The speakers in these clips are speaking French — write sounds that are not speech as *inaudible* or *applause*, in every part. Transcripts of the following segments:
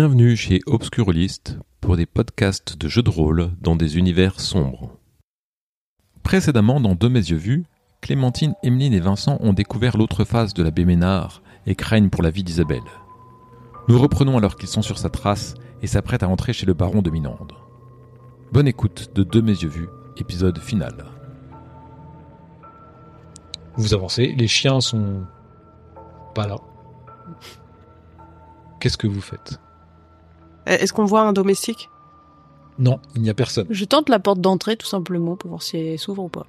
Bienvenue chez Obscurlist pour des podcasts de jeux de rôle dans des univers sombres. Précédemment, dans De mes yeux vus, Clémentine, Emeline et Vincent ont découvert l'autre face de la Béménard et craignent pour la vie d'Isabelle. Nous reprenons alors qu'ils sont sur sa trace et s'apprêtent à entrer chez le baron de Minande. Bonne écoute de De mes yeux vus, épisode final. Vous avancez, les chiens sont pas là. Qu'est-ce que vous faites? Est-ce qu'on voit un domestique? Non, il n'y a personne. Je tente la porte d'entrée tout simplement pour voir si elle s'ouvre ou pas.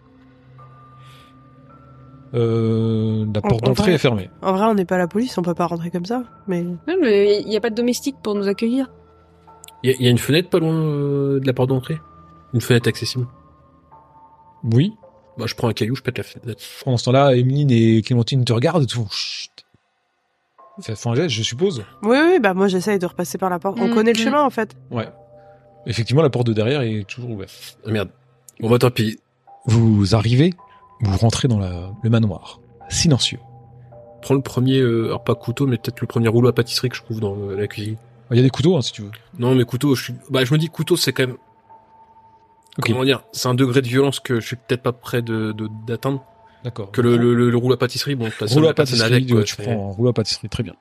Euh, la porte en d'entrée est fermée. En vrai, on n'est pas la police, on peut pas rentrer comme ça. Mais Non, mais il n'y a pas de domestique pour nous accueillir. Il y, a- il y a une fenêtre pas loin euh, de la porte d'entrée? Une fenêtre accessible? Oui. Bah, je prends un caillou, je pète la fenêtre. Pendant ce temps-là, Emeline et Clémentine te regardent et tout. Chut. Ça fait un geste, je suppose. oui, oui, bah moi j'essaye de repasser par la porte. On connaît le mm. chemin en fait. Ouais. Effectivement, la porte de derrière est toujours ouverte. Ah, merde. Bon, bah, tant pis. Vous arrivez, vous rentrez dans la- le manoir. Silencieux. Prends le premier, euh, alors pas couteau, mais peut-être le premier rouleau à pâtisserie que je trouve dans euh, la cuisine. Il y a des couteaux, hein, si tu veux. Non, mais couteau, je suis, bah, je me dis couteau, c'est quand même, Ok. comment dire, c'est un degré de violence que je suis peut-être pas prêt de, de- d'atteindre. D'accord. Que le, le, le, le rouleau à pâtisserie, bon, rouleau à pâtisserie, avec, quoi, tu c'est- prends un rouleau à pâtisserie, très bien.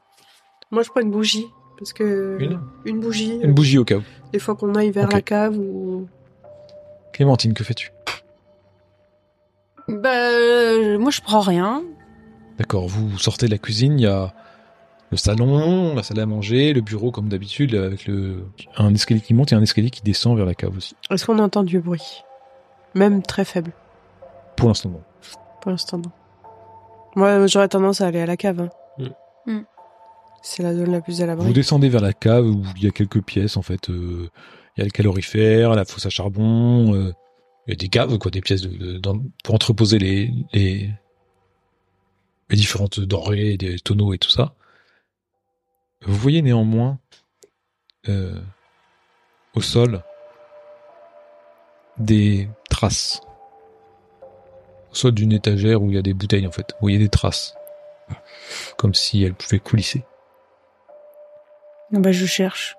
Moi je prends une bougie. Parce que. Une Une bougie. Une bougie au cas où. Des fois qu'on aille vers la cave ou. Clémentine, que fais-tu? Bah, euh, moi je prends rien. D'accord, vous sortez de la cuisine, il y a le salon, la salle à manger, le bureau comme d'habitude, avec le un escalier qui monte et un escalier qui descend vers la cave aussi. Est-ce qu'on entend du bruit? Même très faible. Pour l'instant, non. Pour l'instant. Moi j'aurais tendance à aller à la cave. hein. Mm. Mm. C'est la zone la plus à Vous l'abri. descendez vers la cave où il y a quelques pièces en fait. euh, il y a le calorifère, la fosse à charbon, euh, il y a des caves quoi, des pièces de, de- dans- pour entreposer les, les les différentes denrées, des tonneaux et tout ça. Vous voyez néanmoins euh, au sol des traces. Sol d'une étagère où il y a des bouteilles en fait. Vous voyez des traces. Comme si elles pouvaient coulisser. Bah, je cherche.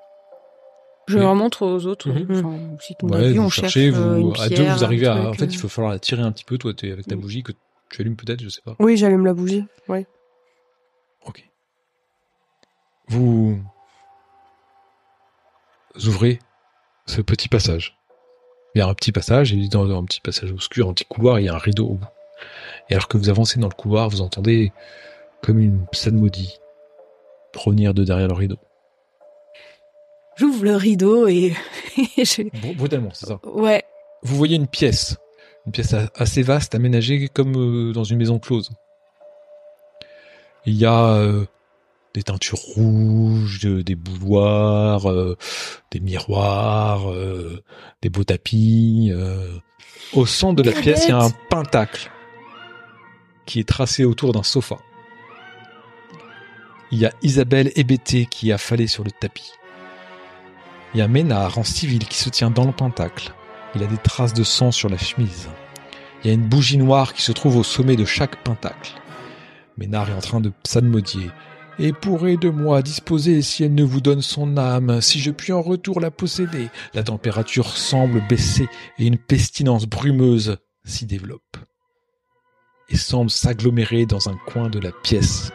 Je leur montre aux autres. Enfin, si on a Ouais, vu, vous on cherche cherchez, euh, vous, une à deux, vous arrivez à, en fait, euh. il va falloir la tirer un petit peu, toi, t'es avec ta bougie que tu allumes peut-être, je sais pas. Oui, j'allume la bougie. Oui. Ok. Vous ouvrez ce petit passage. Il y a un petit passage, et dans un petit passage obscur, un petit couloir, il y a un rideau au bout. Et alors que vous avancez dans le couloir, vous entendez comme une psalmodie provenir de derrière le rideau. J'ouvre le rideau et, *laughs* et je- Br- Brutalement, c'est ça. ouais. vous voyez une pièce, une pièce assez vaste, aménagée comme euh, dans une maison close. Il y a euh, des teintures rouges, des boudoirs, euh, des miroirs, euh, des beaux tapis. euh. Au centre de la pièce, il y a un pentacle qui est tracé autour d'un sofa. Il y a Isabelle hébétée qui est affalée sur le tapis. Il y a Ménard en civil qui se tient dans le pentacle. Il a des traces de sang sur la chemise. Il y a une bougie noire qui se trouve au sommet de chaque pentacle. Ménard est en train de psalmodier. Et pourrez de moi disposer si elle ne vous donne son âme, si je puis en retour la posséder. La température semble baisser et une pestilence brumeuse s'y développe. Et semble s'agglomérer dans un coin de la pièce,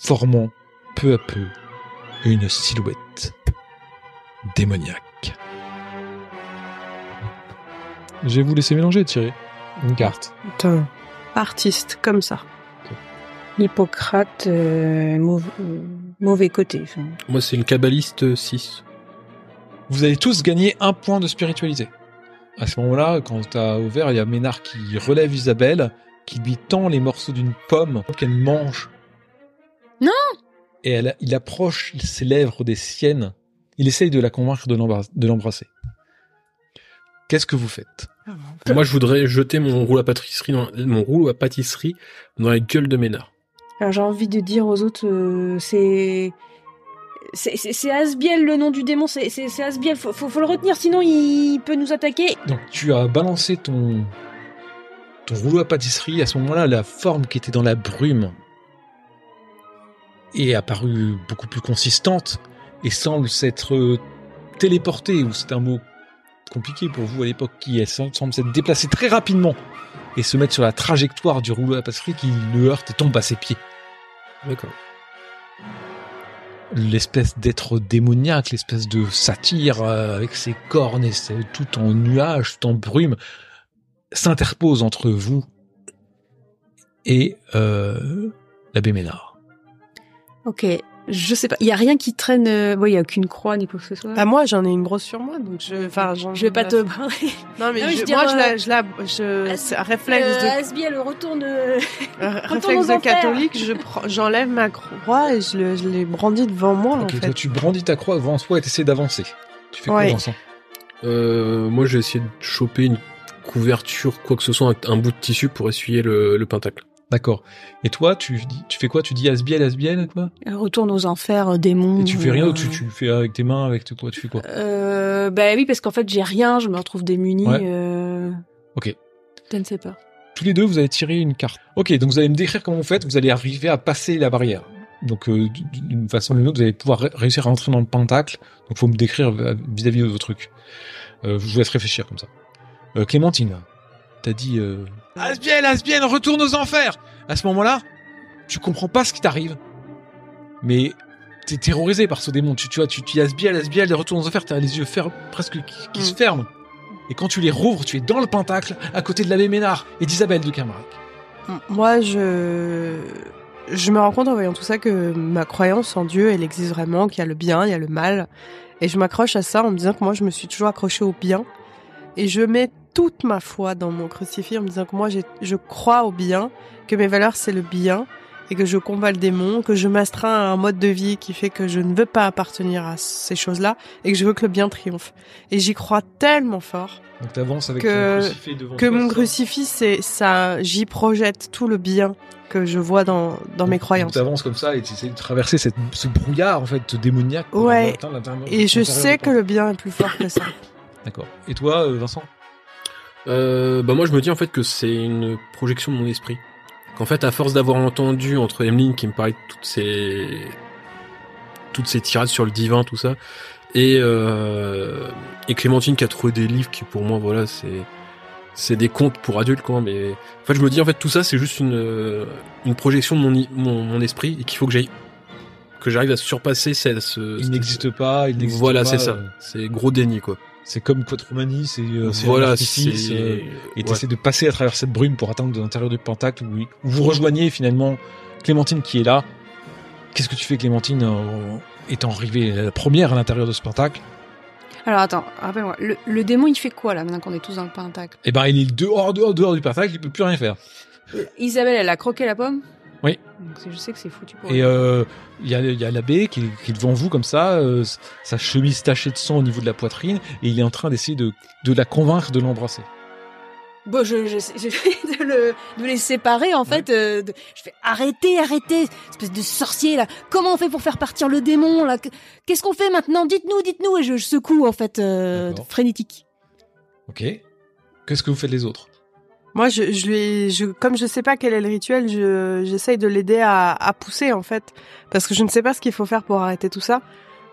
formant peu à peu une silhouette démoniaque. Je vais vous laisser mélanger, tirer une carte. Putain. Artiste, comme ça. Hippocrate, euh, mauv- euh, mauvais côté. enfin. Moi, c'est une kabbaliste 6. Vous avez tous gagné un point de spiritualité. À ce moment-là, quand t'as ouvert, il y a Ménard qui relève Isabelle, qui lui tend les morceaux d'une pomme qu'elle mange. Non Et elle, il approche ses lèvres des siennes. Il essaye de la convaincre de l'embrasser. Qu'est-ce que vous faites? Moi, je voudrais jeter mon rouleau à pâtisserie dans, mon rouleau à pâtisserie dans la gueule de Ménard. J'ai envie de dire aux autres, euh, c'est c'est Asbiel le nom du démon, c'est Asbiel. Faut, faut le retenir, sinon il peut nous attaquer. Donc tu as balancé ton ton rouleau à pâtisserie. À ce moment-là, la forme qui était dans la brume est apparue beaucoup plus consistante et semble s'être euh, téléporté, ou c'est un mot compliqué pour vous à l'époque, qui semble s'être déplacé très rapidement et se mettre sur la trajectoire du rouleau à pâtisserie qui le heurte et tombe à ses pieds. D'accord. L'espèce d'être démoniaque, l'espèce de satyre euh, avec ses cornes et tout en nuages, tout en brume, s'interpose entre vous et euh, l'abbé Ménard. Ok, je sais pas. Il y a rien qui traîne. euh, ouais, il y a aucune croix ni quoi que ce soit. Bah moi j'en ai une grosse sur moi donc je enfin j'en- je vais pas te parler. Non mais, Non, mais je- je moi je euh, la je la je c'est un réflexe de Asbiel retourne. euh, *laughs* retourne réflexe de catholique, je prends j'enlève ma croix et je le je l'ai brandie devant moi en fait. toi tu brandis ta croix devant toi et t'essaies d'avancer. Tu fais Ouais. quoi Vincent Euh, moi, j'ai essayé de choper une couverture, quoi que ce soit, un, un bout de tissu pour essuyer le, le pentacle. D'accord. Et toi, tu, fais quoi? Tu dis Asbiel, Asbiel, quoi Retourne aux enfers, euh, démons. Et tu fais rien euh, ou tu, fais avec tes mains, avec quoi Tu fais quoi? Euh, bah oui, parce qu'en fait j'ai rien, je me retrouve démunie. Ouais. euh, Ok. Je ne sais pas. Tous les deux, vous avez tiré une carte. Ok, donc vous allez me décrire comment vous faites. Vous allez arriver à passer la barrière. Donc euh, d'une façon ou d'une autre, vous allez pouvoir ré- réussir à entrer dans le pentacle. Donc faut me décrire euh, vis-à-vis de vos trucs. Euh, je vous laisse réfléchir comme ça. Euh, Clémentine, t'as dit euh, Asbiel, Asbiel, retourne aux enfers. À ce moment-là, tu comprends pas ce qui t'arrive, mais t'es terrorisé par ce démon. Tu, tu vois, tu, tu dis Asbiel, Asbiel, retourne aux enfers. T'as les yeux fer- presque qui, qui Mm. se ferment. Et quand tu les rouvres, tu es dans le pentacle, à côté de l'abbé Ménard et d'Isabelle de Camarac. Moi, je je me rends compte en voyant tout ça que ma croyance en Dieu, elle existe vraiment, qu'il y a le bien, il y a le mal, et je m'accroche à ça en me disant que moi, je me suis toujours accrochée au bien, et je mets toute ma foi dans mon crucifix en me disant que moi, je crois au bien, que mes valeurs c'est le bien, et que je combats le démon, que je m'astreins à un mode de vie qui fait que je ne veux pas appartenir à ces choses-là, et que je veux que le bien triomphe. Et j'y crois tellement fort Donc t'avances avec Que- ton crucifix devant que toi, mon ça. crucifix, c'est ça, j'y projette tout le bien que je vois dans, dans mes Donc, croyances. t'avances comme ça et tu essaies de traverser cette, ce brouillard en fait démoniaque. Ouais. Et je sais que le bien est plus fort que ça. D'accord. Et toi, euh, Vincent? Euh, bah moi, je me dis en fait que c'est une projection de mon esprit. Qu'en fait, à force d'avoir entendu entre Emeline qui me parlait de toutes ces toutes ces tirades sur le divin, tout ça, et euh, et Clémentine qui a trouvé des livres qui pour moi, voilà, c'est c'est des contes pour adultes quoi. Mais en fait, je me dis en fait tout ça, c'est juste une une projection de mon mon, mon esprit et qu'il faut que j'aille que j'arrive à surpasser ce, ce- Il n'existe pas, il n'existe Voilà, c'est ça. euh, C'est gros déni quoi. C'est comme Quatromanie, c'est euh, c'est voilà, euh, et ouais. t'essaies de passer à travers cette brume pour atteindre l'intérieur du pentacle où, où vous rejoignez finalement Clémentine qui est là. Qu'est-ce que tu fais Clémentine en- étant arrivée la première à l'intérieur de ce pentacle? Alors attends, rappelle-moi, le, le démon il fait quoi là maintenant qu'on est tous dans le pentacle? Eh ben il est dehors, dehors, dehors du pentacle, il peut plus rien faire. Isabelle elle a croqué la pomme? Donc je sais que c'est foutu pour Et euh, il y a, y a l'abbé qui, est- qui est devant vous comme ça, euh, sa chemise tachée de sang au niveau de la poitrine, et il est en train d'essayer de, de la convaincre de l'embrasser. Bon, je, je, de, le, de les séparer en fait. euh, de- je fais arrêtez, arrêtez, espèce de sorcier là. Comment on fait pour faire partir le démon là? Que- Qu'est-ce qu'on fait maintenant? Dites-nous, dites-nous. Et je, je secoue en fait, euh, frénétique. Ok Qu'est-ce que vous faites les autres? Moi, je, je lui, je, comme je sais pas quel est le rituel, je, j'essaye de l'aider à, à pousser en fait, parce que je ne sais pas ce qu'il faut faire pour arrêter tout ça.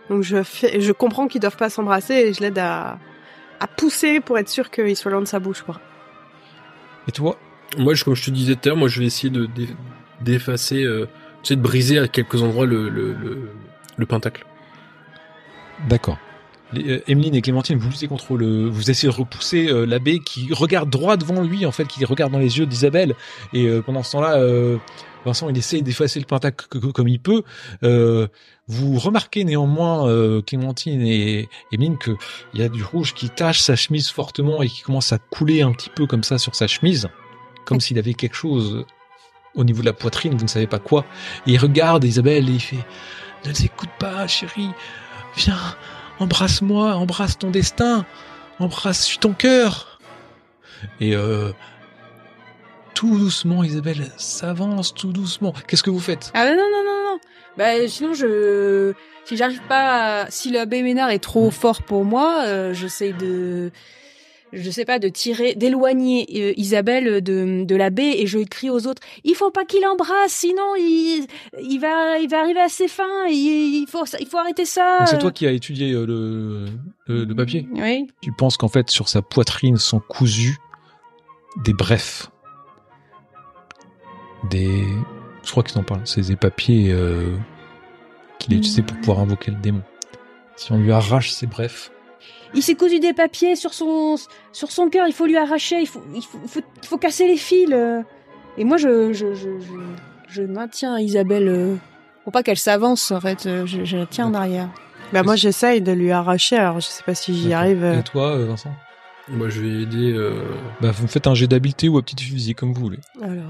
Donc je fais, je comprends qu'ils doivent pas s'embrasser et je l'aide à, à pousser pour être sûr qu'il soit loin de sa bouche, quoi. Et toi? Moi, je, comme je te disais tout à l'heure, moi, je vais essayer de d'eff- d'effacer, euh, tu sais, de briser à quelques endroits le, le, le, le pentacle. D'accord. Les- euh, Emeline et Clémentine, vous luttez contre le, vous essayez de repousser euh, l'abbé qui regarde droit devant lui, en fait, qui regarde dans les yeux d'Isabelle. Et euh, pendant ce temps-là, Vincent, il essaye d'effacer le pentacle comme il peut. Vous remarquez néanmoins, Clémentine et Emeline, que il y a du rouge qui tache sa chemise fortement et qui commence à couler un petit peu comme ça sur sa chemise, comme s'il avait quelque chose au niveau de la poitrine, vous ne savez pas quoi. Et il regarde Isabelle et il fait Ne t'écoute pas, chérie. Viens, embrasse-moi, embrasse ton destin, embrasse ton cœur. Et euh, tout doucement, Isabelle s'avance tout doucement. Qu'est-ce que vous faites? Ah non non non non. Bah sinon je, si j'arrive pas, si l'abbé Ménard est trop fort pour moi, euh, j'essaye de je sais pas, de tirer, d'éloigner euh, Isabelle de, de la baie et je crie aux autres, il faut pas qu'il embrasse, sinon il, il va, il va arriver à ses fins, il, il faut, il faut arrêter ça. C'est toi qui as étudié euh, le, le, le papier. Oui. Tu penses qu'en fait, sur sa poitrine sont cousus des brefs. Des. Je crois qu'ils en parlent. C'est des papiers euh, qu'il a utilisés pour pouvoir invoquer le démon. Si on lui arrache ces brefs, Il s'est cousu des papiers sur son, sur son cœur, il faut lui arracher, il faut, il faut, il faut, il faut casser les fils. euh. Et moi, je, je, je, je, je maintiens Isabelle, euh, pour pas qu'elle s'avance, en fait, euh, je, je la tiens en arrière. Bah moi j'essaye de lui arracher, alors je sais pas si j'y arrive. euh. Et toi, Vincent? Moi, je vais aider. Euh... Bah, vous me faites un jet d'habileté ou aptitude physique, comme vous voulez. Alors,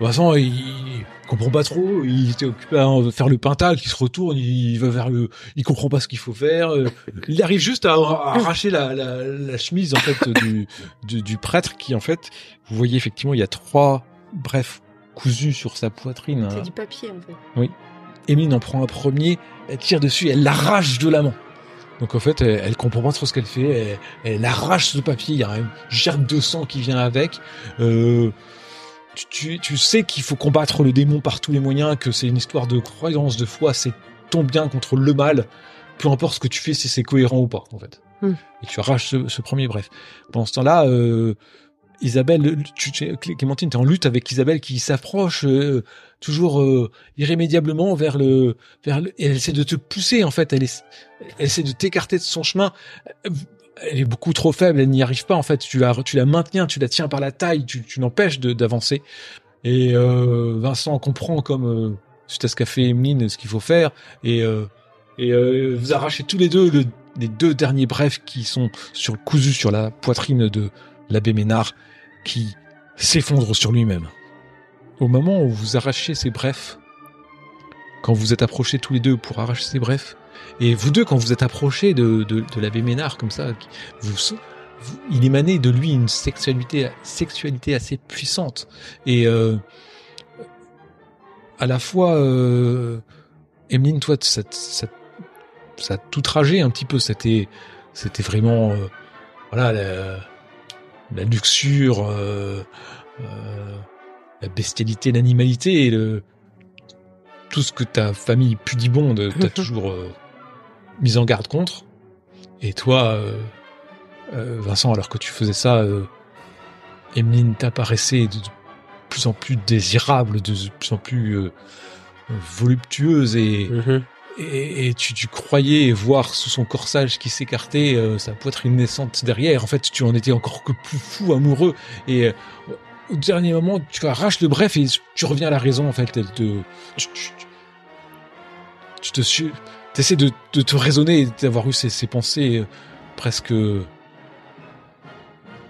Vincent, il, il comprend pas trop. Il était occupé à faire le pentacle, il se retourne, il va vers le, il comprend pas ce qu'il faut faire. euh, *laughs* Il arrive juste à, arracher la, la, la chemise en fait du, du, du prêtre qui en fait, vous voyez effectivement, il y a trois brefs cousus sur sa poitrine. hein. C'est du papier, en fait. Émile en prend un premier, elle tire dessus, elle l'arrache de la main. Donc en fait, elle, elle comprend pas trop ce qu'elle fait. Elle, elle arrache ce papier, il y a une gerbe de sang qui vient avec. Euh, tu, tu, tu sais qu'il faut combattre le démon par tous les moyens, que c'est une histoire de croyance, de foi, c'est ton bien contre le mal. Peu importe ce que tu fais, si c'est cohérent ou pas, en fait. Hmm. Et tu arraches ce, ce premier bref. Pendant ce temps-là, euh, Isabelle, tu, tu- Clémentine, t'es en lutte avec Isabelle qui s'approche euh, toujours euh, irrémédiablement vers le, vers le, elle essaie de te pousser en fait, elle, essaie de t'écarter de son chemin. Elle est beaucoup trop faible, elle n'y arrive pas en fait. Tu la, tu la maintiens, tu la tiens par la taille, tu, tu l'empêches d'avancer. Et euh, Vincent comprend comme suite à ce qu'a fait Emeline, ce qu'il faut faire. Et, et vous arrachez tous les deux le- les deux derniers brefs qui sont sur cousus sur la poitrine de l'abbé Ménard, qui s'effondre sur lui-même. Au moment où vous arrachez ces brefs, quand vous êtes approchés tous les deux pour arracher ces brefs, et vous deux, quand vous êtes approchés de, de, l'abbé Ménard comme ça, il émanait de lui une sexualité, sexualité assez puissante. Et euh, à la fois, euh, Emeline, toi, ça, ça, a tout tragé un petit peu. C'était, c'était vraiment, euh, voilà, la, la luxure, euh, euh, la bestialité, l'animalité, et le, tout ce que ta famille pudibonde *laughs* t'a toujours euh, mis en garde contre. Et toi, euh, euh, Vincent, alors que tu faisais ça, euh, Emeline t'apparaissait de, de plus en plus désirable, de plus en plus euh, voluptueuse et, mhm. Et, et tu, tu croyais voir sous son corsage qui s'écartait euh, sa poitrine naissante derrière. En fait, tu en étais encore que plus fou, amoureux. Et euh, au dernier moment, tu arraches le bref et tu reviens à la raison. En fait, elle te, tu, tu, tu te su- t'essaies de, de te raisonner et d'avoir eu ces, ces pensées euh, presque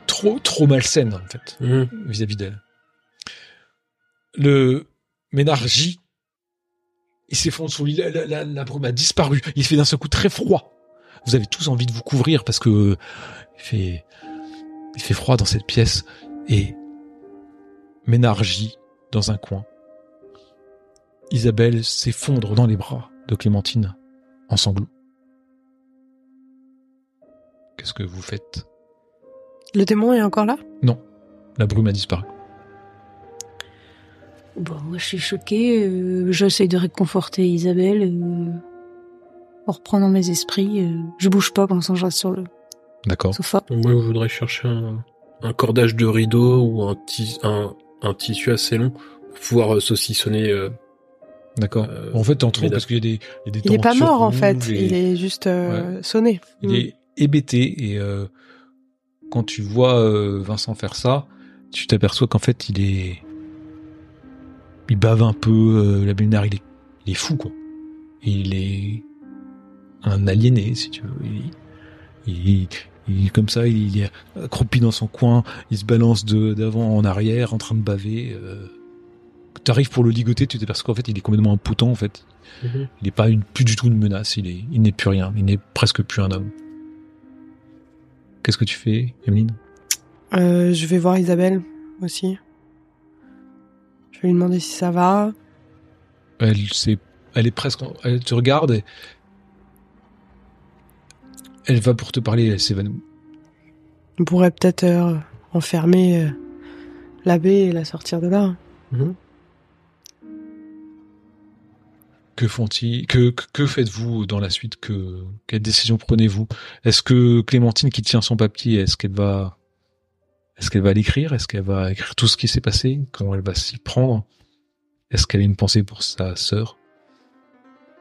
trop trop malsaines en fait Mhm. vis-à-vis d'elle. Le Ménard gît. Il s'effondre sous lui. La, la, la, la brume a disparu. Il fait d'un seul coup très froid. Vous avez tous envie de vous couvrir parce que euh, il fait, il fait froid dans cette pièce. Et Ménard gît dans un coin. Isabelle s'effondre dans les bras de Clémentine en sanglots. Qu'est-ce que vous faites? Le démon est encore là? La brume a disparu. Bon, moi, je suis choquée. euh, J'essaie de réconforter Isabelle. Euh, en reprenant mes esprits. euh, je bouge pas pendant que je reste sur le D'accord. sofa. Moi, je voudrais chercher un, un cordage de rideau ou un, ti- un, un tissu assez long pour pouvoir euh, saucissonner. euh, D'accord. Euh, en fait, t'en trouves parce qu'il y a des, il y a des Il est pas mort en fait, et- il est juste euh, sonné. il Mm. est hébété et euh, quand tu vois euh, Vincent faire ça, tu t'aperçois qu'en fait il est, il bave un peu. Euh, la Bénard, il est, il est fou quoi. Il est un aliéné si tu veux. Il, il, il est comme ça, il est accroupi dans son coin, il se balance de d'avant en arrière, en train de baver. Euh, T'arrives pour le ligoter, tu t'aperçois qu'en fait il est complètement impotent en fait. Mhm. Il n'est pas une, plus du tout une menace. Il est, il n'est plus rien. Il n'est presque plus un homme. Qu'est-ce que tu fais, Emeline? Euh, je vais voir Isabelle aussi. Je vais lui demander si ça va. Elle, c'est, elle est presque, elle te regarde. Et elle va pour te parler. Elle s'évanouit. On pourrait peut-être euh, enfermer euh, l'abbé et la sortir de là. Mhm. Que font-ils Que, que, que faites-vous dans la suite Que quelle décision prenez-vous? Est-ce que Clémentine qui tient son papier, est-ce qu'elle va est-ce qu'elle va l'écrire? Est-ce qu'elle va écrire tout ce qui s'est passé? Comment elle va s'y prendre? Est-ce qu'elle a une pensée pour sa sœur?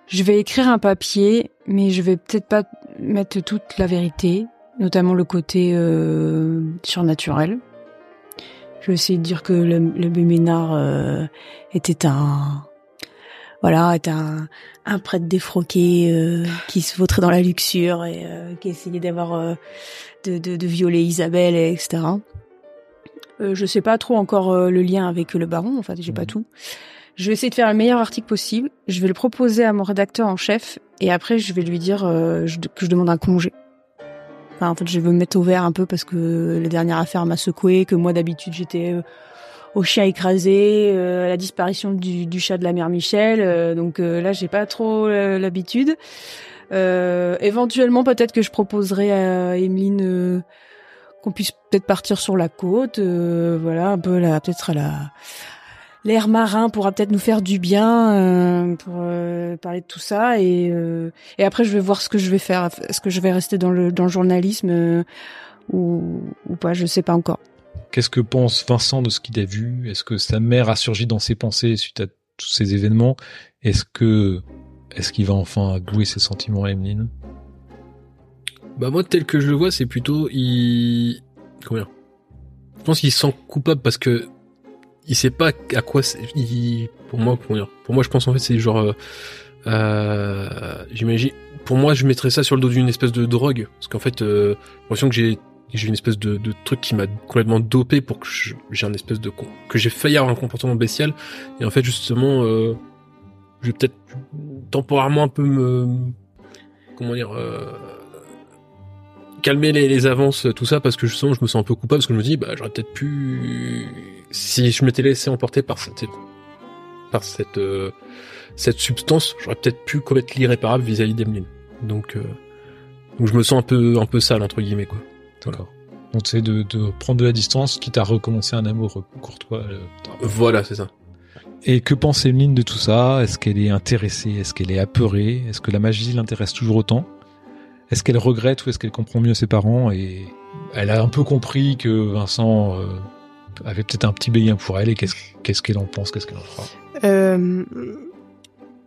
Je vais écrire un papier, mais je vais peut-être pas mettre toute la vérité, notamment le côté euh, surnaturel. Je vais essayer de dire que le, le Béménard euh, était un voilà, un, prêtre défroqué euh, qui se vautrait dans la luxure et qui essayait d'avoir de, violer Isabelle, et etc. Euh, je sais pas trop encore euh, le lien avec le baron, en fait, j'ai pas Mhm. tout. Je vais essayer de faire le meilleur article possible. Je vais le proposer à mon rédacteur en chef et après je vais lui dire euh, je- que je demande un congé. Enfin, en fait, je veux me mettre au vert un peu parce que la dernière affaire m'a secoué, que moi d'habitude j'étais euh, au chien écrasé, euh, à la disparition du, du chat de la mère Michel. euh, donc euh, là, j'ai pas trop euh, l'habitude. Euh, éventuellement, peut-être que je proposerai à Emeline euh, qu'on puisse peut-être partir sur la côte, euh, voilà, un peu là, peut-être à la l'air marin pourra peut-être nous faire du bien euh, pour euh, parler de tout ça et après je vais voir ce que je vais faire. Est-ce que je vais rester dans le journalisme ou pas Je sais pas encore. Qu'est-ce que pense Vincent de ce qu'il a vu? Est-ce que sa mère a surgi dans ses pensées suite à tous ces événements? Est-ce que est-ce qu'il va enfin avouer ses sentiments à Emeline? Bah moi tel que je le vois c'est plutôt il dire? Je pense qu'il se sent coupable parce que il sait pas à quoi c'est il... pour moi comment dire? Pour moi je pense en fait c'est genre euh, euh, j'imagine pour moi je mettrais ça sur le dos d'une espèce de drogue. Parce qu'en fait euh, j'ai l'impression que j'ai j'ai une espèce de, de truc qui m'a complètement dopé pour que j'ai un espèce de que j'ai failli avoir un comportement bestial. Et en fait justement euh, je vais peut-être temporairement un peu me comment dire euh, calmer les, les avances tout ça parce que justement je me sens un peu coupable parce que je me dis bah j'aurais peut-être pu si je m'étais laissé emporter par cette par cette euh, cette substance j'aurais peut-être pu commettre l'irréparable vis-à-vis d'Emeline. Donc euh, donc je me sens un peu un peu sale entre guillemets quoi. D'accord. On essaie de, de prendre de la distance, quitte à recommencer un amour courtois. euh, voilà c'est ça. Et que pense Emeline de tout ça? Est-ce qu'elle est intéressée? Est-ce qu'elle est apeurée? Est-ce que la magie l'intéresse toujours autant? Est-ce qu'elle regrette ou est-ce qu'elle comprend mieux ses parents Et elle a un peu compris que Vincent euh, avait peut-être un petit béguin pour elle et qu'est-ce qu'elle en pense Qu'est-ce qu'elle en fera Euh,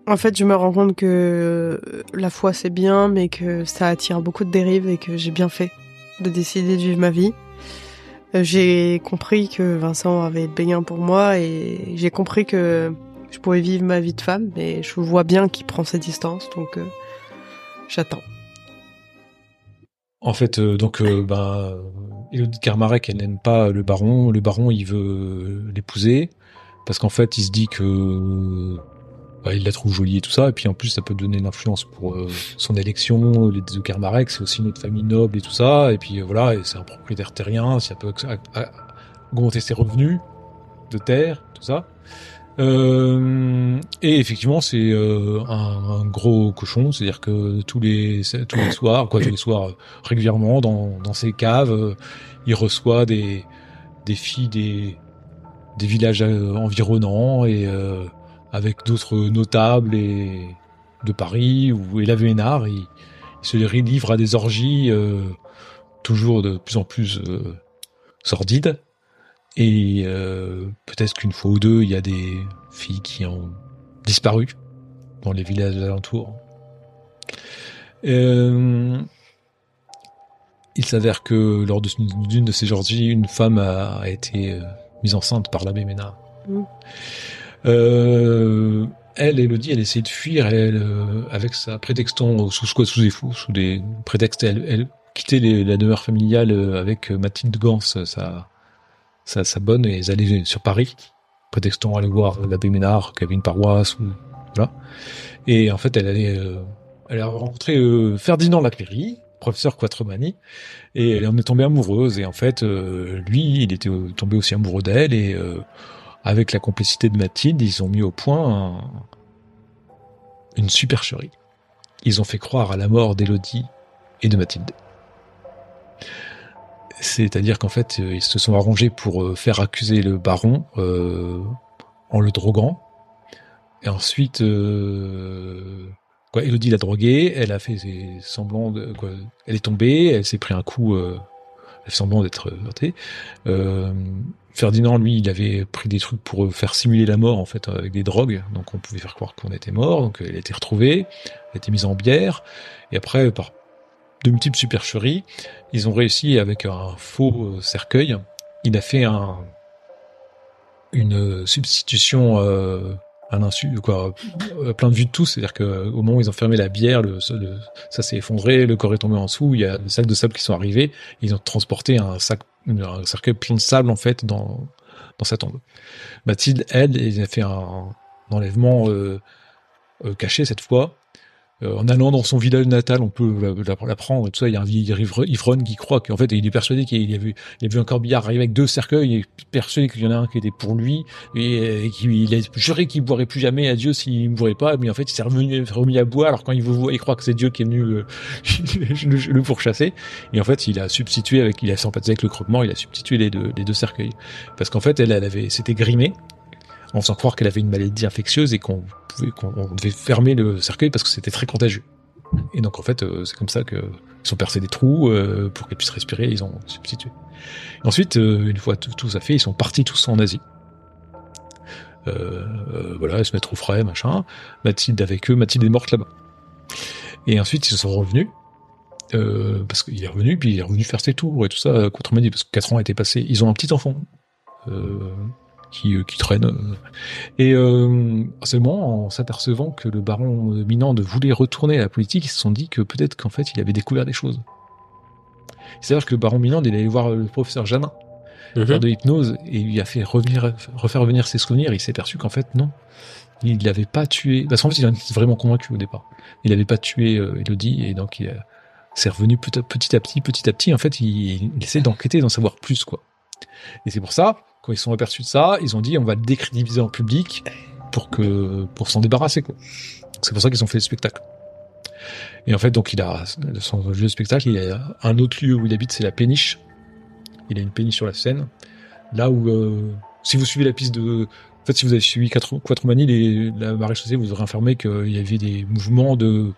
en fait, je me rends compte que la foi c'est bien, mais que ça attire beaucoup de dérives et que j'ai bien fait de décider de vivre ma vie. Euh, J'ai compris que Vincent avait béguin pour moi et j'ai compris que je pouvais vivre ma vie de femme, mais je vois bien qu'il prend ses distances, donc j'attends. En fait, euh, donc, ben, Élodie Carmarek, elle n'aime pas le baron. Le baron, il veut l'épouser parce qu'en fait, il se dit que bah, il la trouve jolie et tout ça. Et puis en plus, ça peut donner une influence pour euh, son élection. Les de Carmarek, c'est aussi une autre famille noble et tout ça. Et puis voilà, c'est un propriétaire terrien. Ça peut augmenter ses revenus de terre, tout ça. Euh, et effectivement, c'est euh, un, un gros cochon, c'est-à-dire que tous les tous les soirs, quoi, tous les soirs, euh, régulièrement dans dans ses caves, euh, il reçoit des des filles des des villages euh, environnants et avec d'autres notables et de Paris ou et la Vénard, il, il se livre à des orgies toujours de plus en plus sordides. Et euh, peut-être qu'une fois ou deux, il y a des filles qui ont disparu dans les villages alentours. Euh, il s'avère que lors d'une de ces orgies, une femme a, a été euh, mise enceinte par l'abbé Ménard. Mm. Euh, elle, Elodie, elle essaie de fuir, elle, euh, avec sa prétextant sous quoi, sous des fous, sous des prétextes, elle, elle quittait les- la demeure familiale avec Mathilde Gans, sa, sa, sa bonne, et ils allaient sur Paris, prétextant aller voir l'abbé Ménard, qui avait une paroisse, ou voilà. Et en fait, elle allait, euh, elle a rencontré euh, Ferdinand Lacléry, professeur Quattremani, et elle en est tombée amoureuse. Et en fait, euh, lui, il était euh, tombé aussi amoureux d'elle, et euh, avec la complicité de Mathilde, ils ont mis au point un- une supercherie. Ils ont fait croire à la mort d'Élodie et de Mathilde. C'est-à-dire qu'en fait, euh, ils se sont arrangés pour euh, faire accuser le baron euh, en le droguant. Et ensuite, euh, quoi, Elodie l'a drogué, elle a fait ses semblants de, quoi, elle est tombée, elle s'est pris un coup, euh, elle fait semblant d'être heurtée. Ferdinand, lui, il avait pris des trucs pour faire simuler la mort, en fait, avec des drogues. Donc, on pouvait faire croire qu'on était mort. Donc, elle a été retrouvée, elle a été mise en bière. Et après, par de multiples supercheries, ils ont réussi avec un faux euh, cercueil. Il a fait un, une substitution euh, à l'insu, quoi, euh, plein de vue de tous. C'est-à-dire que au moment où ils ont fermé la bière, ça s'est effondré, le corps est tombé en dessous. Il y a des sacs de sable qui sont arrivés. Ils ont transporté un cercueil plein de sable en fait dans dans sa tombe. Mathilde, elle, elle a fait un, enlèvement caché cette fois. Euh, en allant dans son village natal, on peut la- la- l'apprendre et tout ça. Il y a un vieil ivrogne qui croit qu'en fait, il est persuadé qu'il a vu, il a vu un corbillard arriver avec deux cercueils. Il est persuadé qu'il y en a un qui était pour lui et, et qu'il a juré qu'il boirait plus jamais à Dieu s'il ne boirait pas. Mais en fait, il s'est remis à boire. Alors quand il vous il croit que c'est Dieu qui est venu le, *laughs* le, le pourchasser. Et en fait, il a substitué avec, il a sympathisé avec le croquement. Il a substitué les deux, les deux cercueils parce qu'en fait, elle, elle avait, c'était grimé en faisant croire qu'elle avait une maladie infectieuse et qu'on pouvait, qu'on on devait fermer le cercueil parce que c'était très contagieux. Et donc en fait, euh, c'est comme ça que ils sont percés des trous euh, pour qu'elle puisse respirer. Ils ont substitué. Ensuite, euh, une fois tout, ça fait, ils sont partis tous en Asie. Voilà, se mettre au frais, machin. Mathilde avec eux. Mathilde est morte là-bas. Et ensuite, ils sont revenus. Parce qu'il est revenu, puis il est revenu faire ses tours et tout ça contre Mani, parce que 4 ans a été passé. Ils ont un petit enfant qui, euh, qui traîne. euh, et euh, seulement en s'apercevant que le baron euh, Minande voulait retourner à la politique, ils se sont dit que peut-être qu'en fait il avait découvert des choses. C'est-à-dire que le baron Minande, il allait voir le professeur Janin, Mhm. faire de l'hypnose, et il lui a fait revenir, refaire revenir ses souvenirs, et il s'est perçu qu'en fait non, il l'avait pas tué. Parce qu'en fait il en était vraiment convaincu au départ. Il n'avait pas tué euh, Elodie, et donc il a- c'est revenu petit à petit, à petit, petit à petit. En fait, il, il essaie d'enquêter, d'en savoir plus, quoi. Et c'est pour ça, quand ils sont aperçus de ça, ils ont dit on va le décrédibiliser en public pour que pour s'en débarrasser quoi. C'est pour ça qu'ils ont fait le spectacle. Et en fait donc il a son lieu de spectacle, il a un autre lieu où il habite, c'est la péniche. Il a une péniche sur la Seine, là où euh, si vous suivez la piste de en fait, si vous avez suivi Quattromanie, les, la maréchaussée vous aurez informé qu'il y avait des mouvements de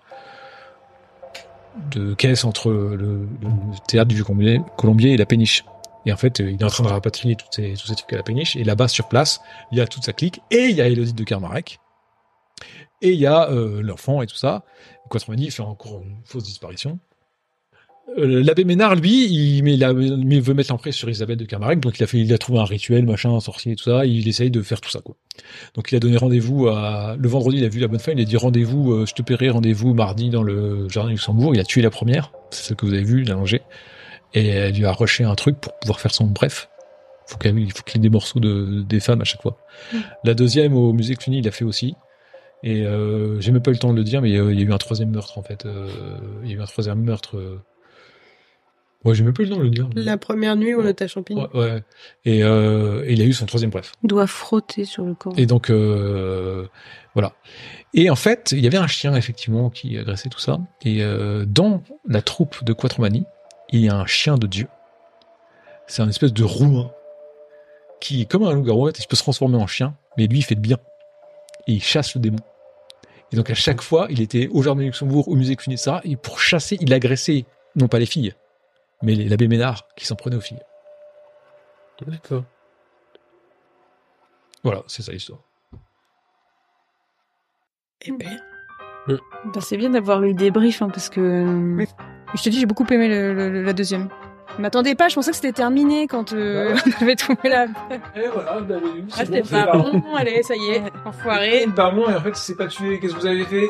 de caisse entre le, le théâtre du Vieux-Colombier Colombier et la péniche. Et en fait, euh, il est en train de rapatrier toutes ces, tous ces trucs à la péniche. Et là-bas, sur place, il y a toute sa clique. Et il y a Élodie de Kermarek. Et il y a euh, l'enfant et tout ça. Quattromanie fait encore une fausse disparition. Euh, L'abbé Ménard, lui, il, veut mettre l'emprise sur Isabelle de Kermarek. Donc il a, fait, il a trouvé un rituel, machin, un sorcier et tout ça. Il essaye de faire tout ça, quoi. Donc il a donné rendez-vous à... Le vendredi, il a vu la bonne femme. Il a dit rendez-vous, je te paierai rendez-vous mardi dans le jardin du Luxembourg. Il a tué la première. C'est celle que vous avez vue, il a mangé et elle lui a rushé un truc pour pouvoir faire son bref. Faut qu'il il faut qu'il y ait des morceaux de, des femmes à chaque fois. La deuxième au musée Cluny, il a fait aussi. Et euh, j'ai même pas eu le temps de le dire, mais euh, il y a eu un troisième meurtre en fait. Euh, il y a eu un troisième meurtre. Euh... Ouais, j'ai même pas eu le temps de le dire. La première nuit, on était à Champigny. Ouais, ouais. Et, euh, et il a eu son troisième bref. Il doit frotter sur le corps. Et donc voilà. Et en fait, il y avait un chien effectivement qui agressait tout ça. Et dans la troupe de Quattromanie, il y a un chien de Dieu. C'est un espèce de roumain qui, comme un loup-garou, il peut se transformer en chien, mais lui, il fait le bien. Et il chasse le démon. Et donc à chaque fois, il était au jardin du Luxembourg, au musée Cluny, etc. Et pour chasser, il agressait non pas les filles, mais les- l'abbé Ménard qui s'en prenait aux filles. D'accord. Voilà, c'est ça l'histoire. Eh ben, Bah, c'est bien d'avoir eu le débrief, hein, parce que. euh, Je te dis, j'ai beaucoup aimé le- le- le- la deuxième. Je m'attendais pas, je pensais que c'était terminé quand euh, *laughs* on avait trouvé la. Et voilà, vous l'avez eu. Ah, c'était pas bon, allez, ça y est, enfoiré. Pardon, et en fait, il s'est pas tué. Qu'est-ce que vous avez fait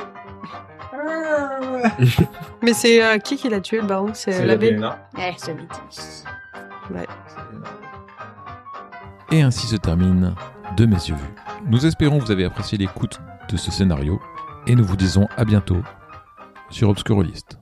*laughs* Mais c'est euh, qui qui l'a tué, le baron? C'est l'abbé. Eh, ce bêtise. Et ainsi se termine De mes yeux vus. Nous espérons que vous avez apprécié l'écoute de ce scénario et nous vous disons à bientôt sur Obscurolist.